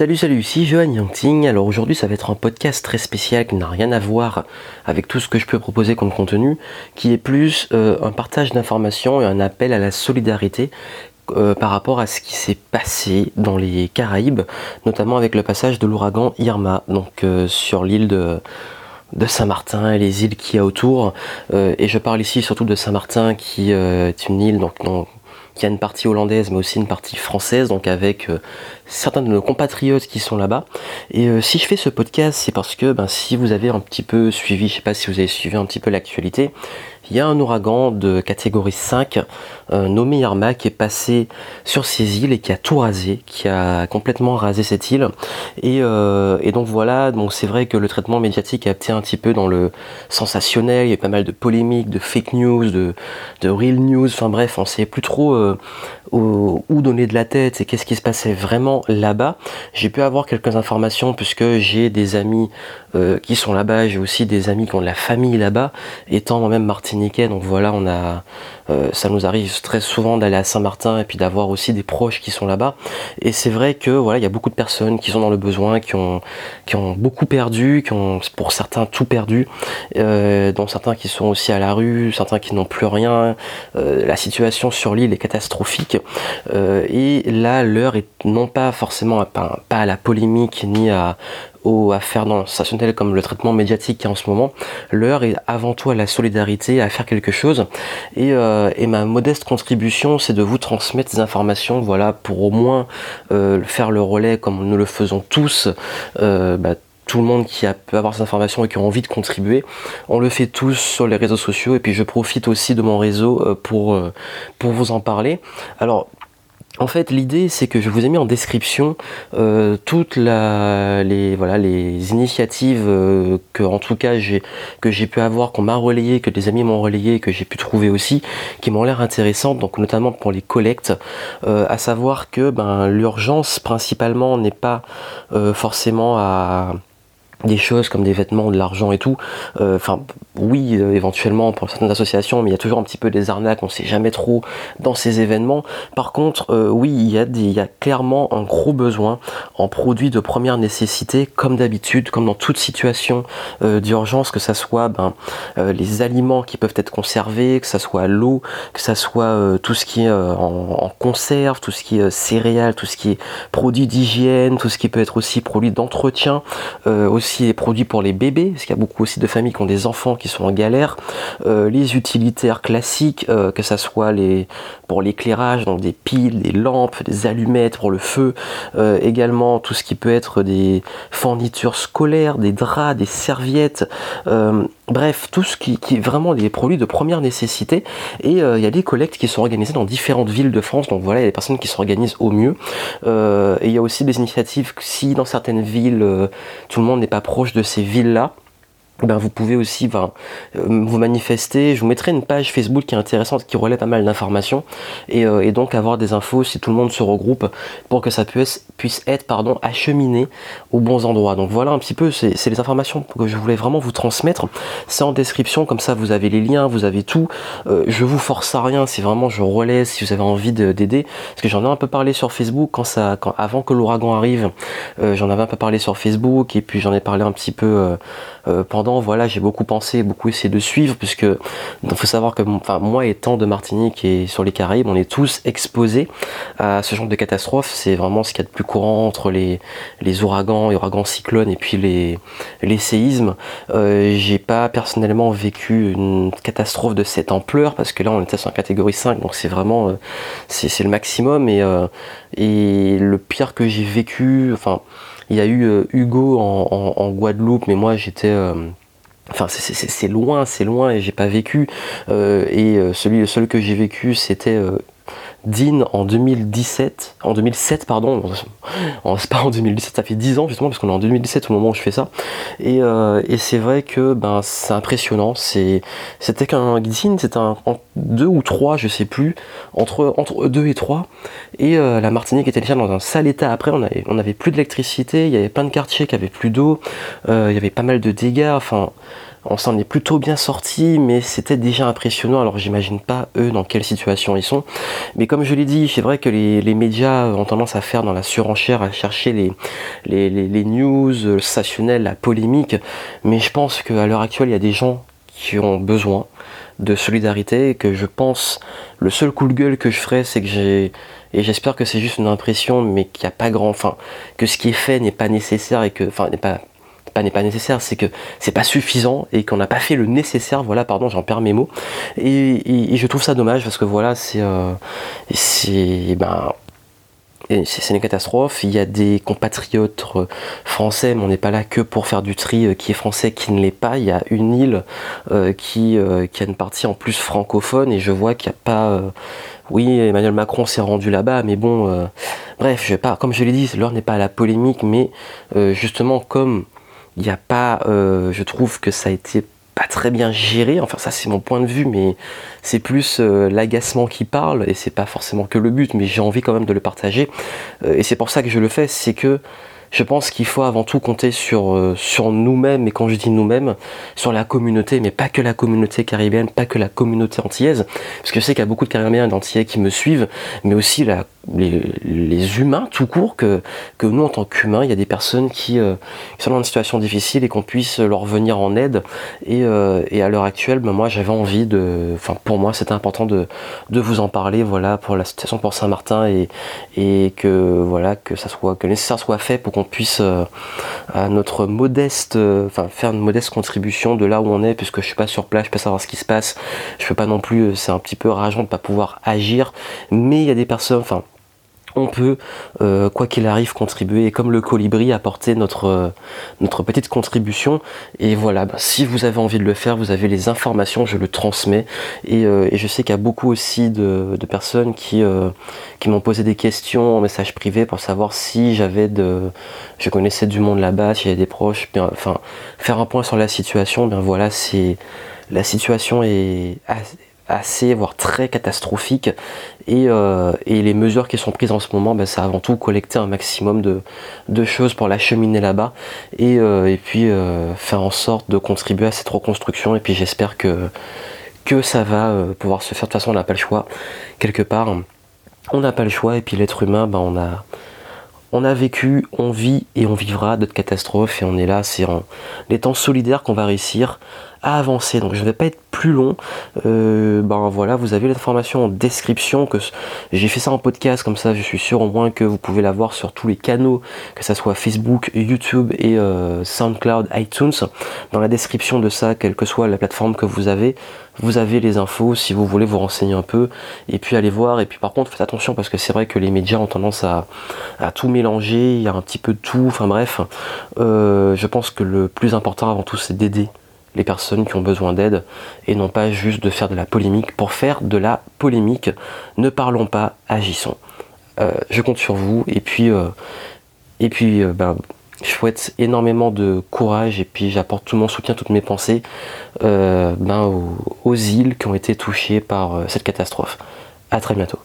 Salut, salut, ici Johan Yangting. Alors aujourd'hui, ça va être un podcast très spécial qui n'a rien à voir avec tout ce que je peux proposer comme contenu, qui est plus euh, un partage d'informations et un appel à la solidarité euh, par rapport à ce qui s'est passé dans les Caraïbes, notamment avec le passage de l'ouragan Irma, donc euh, sur l'île de, Saint-Martin et les îles qu'il y a autour. et je parle ici surtout de Saint-Martin qui est une île donc, a une partie hollandaise mais aussi une partie française, donc avec certains de nos compatriotes qui sont là-bas. Et euh, si je fais ce podcast, c'est parce que ben, si vous avez un petit peu suivi, je sais pas si vous avez suivi un petit peu l'actualité, il y a un ouragan de catégorie 5 euh, nommé Irma qui est passé sur ces îles et qui a tout rasé, qui a complètement rasé cette île. Et, euh, donc voilà, c'est vrai que le traitement médiatique a été un petit peu dans le sensationnel, il y a pas mal de polémiques, de fake news, de, real news, enfin bref, on sait plus trop où, où donner de la tête et qu'est-ce qui se passait vraiment là-bas. J'ai pu avoir quelques informations puisque j'ai des amis euh, qui sont là-bas, j'ai aussi des amis qui ont de la famille là-bas, étant moi-même donc voilà, on a, euh, ça nous arrive très souvent d'aller à Saint-Martin et puis d'avoir aussi des proches qui sont là-bas. Et c'est vrai que voilà, il y a beaucoup de personnes qui sont dans le besoin, qui ont, qui ont beaucoup perdu, qui ont pour certains tout perdu, euh, dont certains qui sont aussi à la rue, certains qui n'ont plus rien. la situation sur l'île est catastrophique. et là, l'heure est non pas forcément pas, à la polémique ni à, aux affaires sensationnelles comme le traitement médiatique qui en ce moment. L'heure est avant tout à la solidarité, à faire quelque chose. Et, euh, ma modeste contribution, c'est de vous transmettre des informations, voilà, pour au moins euh, faire le relais comme nous le faisons tous. Euh, bah, tout le monde qui a, peut avoir ces informations et qui a envie de contribuer. On le fait tous sur les réseaux sociaux et puis je profite aussi de mon réseau pour, pour vous en parler. Alors en fait, l'idée, c'est que je vous ai mis en description euh, toutes les, voilà, les initiatives euh, que, en tout cas, j'ai, que j'ai pu avoir, qu'on m'a relayé, que des amis m'ont relayé, que j'ai pu trouver aussi, qui m'ont l'air intéressantes, donc notamment pour les collectes, euh, à savoir que ben, l'urgence principalement n'est pas forcément à des choses comme des vêtements, de l'argent et tout. Euh, enfin, oui, euh, éventuellement pour certaines associations, mais il y a toujours un petit peu des arnaques, on sait jamais trop dans ces événements. Par contre, euh, oui, il y, a y a clairement un gros besoin en produits de première nécessité, comme d'habitude, comme dans toute situation d'urgence, que ça soit ben, les aliments qui peuvent être conservés, que ça soit l'eau, que ça soit tout ce qui est en, en, conserve, tout ce qui est céréales, tout ce qui est produits d'hygiène, tout ce qui peut être aussi produits d'entretien, aussi les produits pour les bébés, parce qu'il y a beaucoup aussi de familles qui ont des enfants qui sont en galère, euh, les utilitaires classiques, euh, que ça soit les pour l'éclairage, donc des piles, des lampes, des allumettes pour le feu, euh, également tout ce qui peut être des fournitures scolaires, des draps, des serviettes, bref, tout ce qui, qui, est vraiment des produits de première nécessité. Et il y a des collectes qui sont organisées dans différentes villes de France, donc voilà, il y a des personnes qui s'organisent au mieux. et il y a aussi des initiatives, si dans certaines villes, tout le monde n'est pas proche de ces villes-là, ben, vous pouvez aussi ben, euh, vous manifester. Je vous mettrai une page Facebook qui est intéressante, qui relaie pas mal d'informations et, euh, et, donc avoir des infos si tout le monde se regroupe pour que ça puisse, puisse être pardon, acheminé aux bons endroits. Donc voilà un petit peu, c'est les informations que je voulais vraiment vous transmettre. C'est en description, comme ça vous avez les liens, vous avez tout. Euh, je vous force à rien, si vraiment je relais, si vous avez envie d'aider. Parce que j'en ai un peu parlé sur Facebook quand ça, avant que l'ouragan arrive, j'en avais un peu parlé sur Facebook et puis j'en ai parlé un petit peu pendant voilà, j'ai beaucoup pensé, beaucoup essayé de suivre, puisque il faut savoir que moi étant de Martinique et sur les Caraïbes, on est tous exposés à ce genre de catastrophe. C'est vraiment ce qu'il y a de plus courant entre les, les ouragans, les ouragans cyclones et puis les, séismes. Euh, j'ai pas personnellement vécu une catastrophe de cette ampleur, parce que là on était sur la catégorie 5, donc c'est vraiment euh, c'est le maximum. Et, euh, et le pire que j'ai vécu, enfin, il y a eu Hugo en, Guadeloupe, mais moi j'étais Enfin, c'est loin, c'est loin et j'ai pas vécu. Euh, et euh, celui, le seul que j'ai vécu, c'était euh, Dean en 2017, en 2007 pardon, c'est pas en 2017, ça fait 10 ans justement parce qu'on est en 2017 au moment où je fais ça. Et, euh, c'est vrai que ben c'est impressionnant. c'était qu'un Dean, c'était un deux ou trois, je sais plus, entre entre deux et trois. Et euh, la Martinique était déjà dans un sale état. Après, on avait on avait plus d'électricité, il y avait plein de quartiers qui avaient plus d'eau, euh, il y avait pas mal de dégâts. Enfin on s'en est plutôt bien sorti, mais c'était déjà impressionnant. Alors j'imagine pas eux dans quelle situation ils sont. Mais comme je l'ai dit, c'est vrai que les, médias ont tendance à faire dans la surenchère, à chercher les, news, le la polémique. Mais je pense qu'à l'heure actuelle, il y a des gens qui ont besoin de solidarité que je pense le seul coup de gueule que je ferai c'est que j'ai et j'espère que c'est juste une impression mais qu'il n'y a pas grand enfin que ce qui est fait n'est pas nécessaire et que enfin n'est pas pas n'est pas nécessaire, c'est que c'est pas suffisant et qu'on n'a pas fait le nécessaire. Voilà, pardon, j'en perds mes mots. Et, je trouve ça dommage parce que voilà, c'est euh, c'est ben c'est une catastrophe. Il y a des compatriotes euh, français, mais on n'est pas là que pour faire du tri euh, qui est français, qui ne l'est pas. Il y a une île qui, qui a une partie en plus francophone et je vois qu'il n'y a pas. oui, Emmanuel Macron s'est rendu là-bas, mais bon, bref, je vais pas, comme je l'ai dit, l'heure n'est pas à la polémique, mais justement, comme il n'y a pas, euh, je trouve que ça a été pas très bien géré. Enfin, ça c'est mon point de vue, mais c'est plus euh, l'agacement qui parle et c'est pas forcément que le but, mais j'ai envie quand même de le partager. Euh, et c'est pour ça que je le fais, c'est que je pense qu'il faut avant tout compter sur, sur nous-mêmes, et quand je dis nous-mêmes, sur la communauté, mais pas que la communauté caribéenne, pas que la communauté antillaise, parce que je sais qu'il y a beaucoup de caribéens et d'antillais qui me suivent, mais aussi la, les, humains tout court, que, que nous en tant qu'humains, il y a des personnes qui, euh, sont dans une situation difficile et qu'on puisse leur venir en aide. Et, euh, et à l'heure actuelle, ben, moi j'avais envie de, enfin pour moi c'était important de, de vous en parler, voilà, pour la situation pour Saint-Martin et, et que voilà que ça soit que le nécessaire soit fait pour qu'on puisse euh, à notre modeste, enfin faire une modeste contribution de là où on est, puisque je suis pas sur place, je peux savoir ce qui se passe, je peux pas non plus, c'est un petit peu rageant de pas pouvoir agir, mais il y a des personnes, enfin on peut, euh, quoi qu'il arrive, contribuer comme le colibri, apporter notre, euh, notre petite contribution. Et voilà, bah, si vous avez envie de le faire, vous avez les informations, je le transmets. Et, euh, je sais qu'il y a beaucoup aussi de, personnes qui, qui m'ont posé des questions en message privé pour savoir si j'avais de. Je connaissais du monde là-bas, s'il y avait des proches. Bien, enfin, faire un point sur la situation, bien voilà, c'est. La situation est voire très catastrophique. Euh, et, les mesures qui sont prises en ce moment, ben, c'est avant tout collecter un maximum de, choses pour l'acheminer là-bas et, euh, puis euh, faire en sorte de contribuer à cette reconstruction. Et puis j'espère que, que ça va pouvoir se faire. De toute façon, on n'a pas le choix. Quelque part, on n'a pas le choix. Et puis l'être humain, ben, on a on a vécu, on vit et on vivra d'autres catastrophes et on est là, c'est en étant solidaire qu'on va réussir avancer. Donc je ne vais pas être plus long. Euh, ben voilà, vous avez l'information en description. que J'ai fait ça en podcast, comme ça je suis sûr au moins que vous pouvez la voir sur tous les canaux, que ce soit Facebook, YouTube et euh, SoundCloud, iTunes. Dans la description de ça, quelle que soit la plateforme que vous avez, vous avez les infos si vous voulez vous renseigner un peu et puis aller voir. Et puis par contre, faites attention parce que c'est vrai que les médias ont tendance à, tout mélanger, il y a un petit peu de tout. Enfin bref, euh, je pense que le plus important avant tout, c'est d'aider les personnes qui ont besoin d'aide et non pas juste de faire de la polémique. Pour faire de la polémique, ne parlons pas, agissons. Euh, je compte sur vous et puis, euh, et puis euh, ben, je souhaite énormément de courage et puis j'apporte tout mon soutien, toutes mes pensées ben, aux, aux îles qui ont été touchées par cette catastrophe. A très bientôt.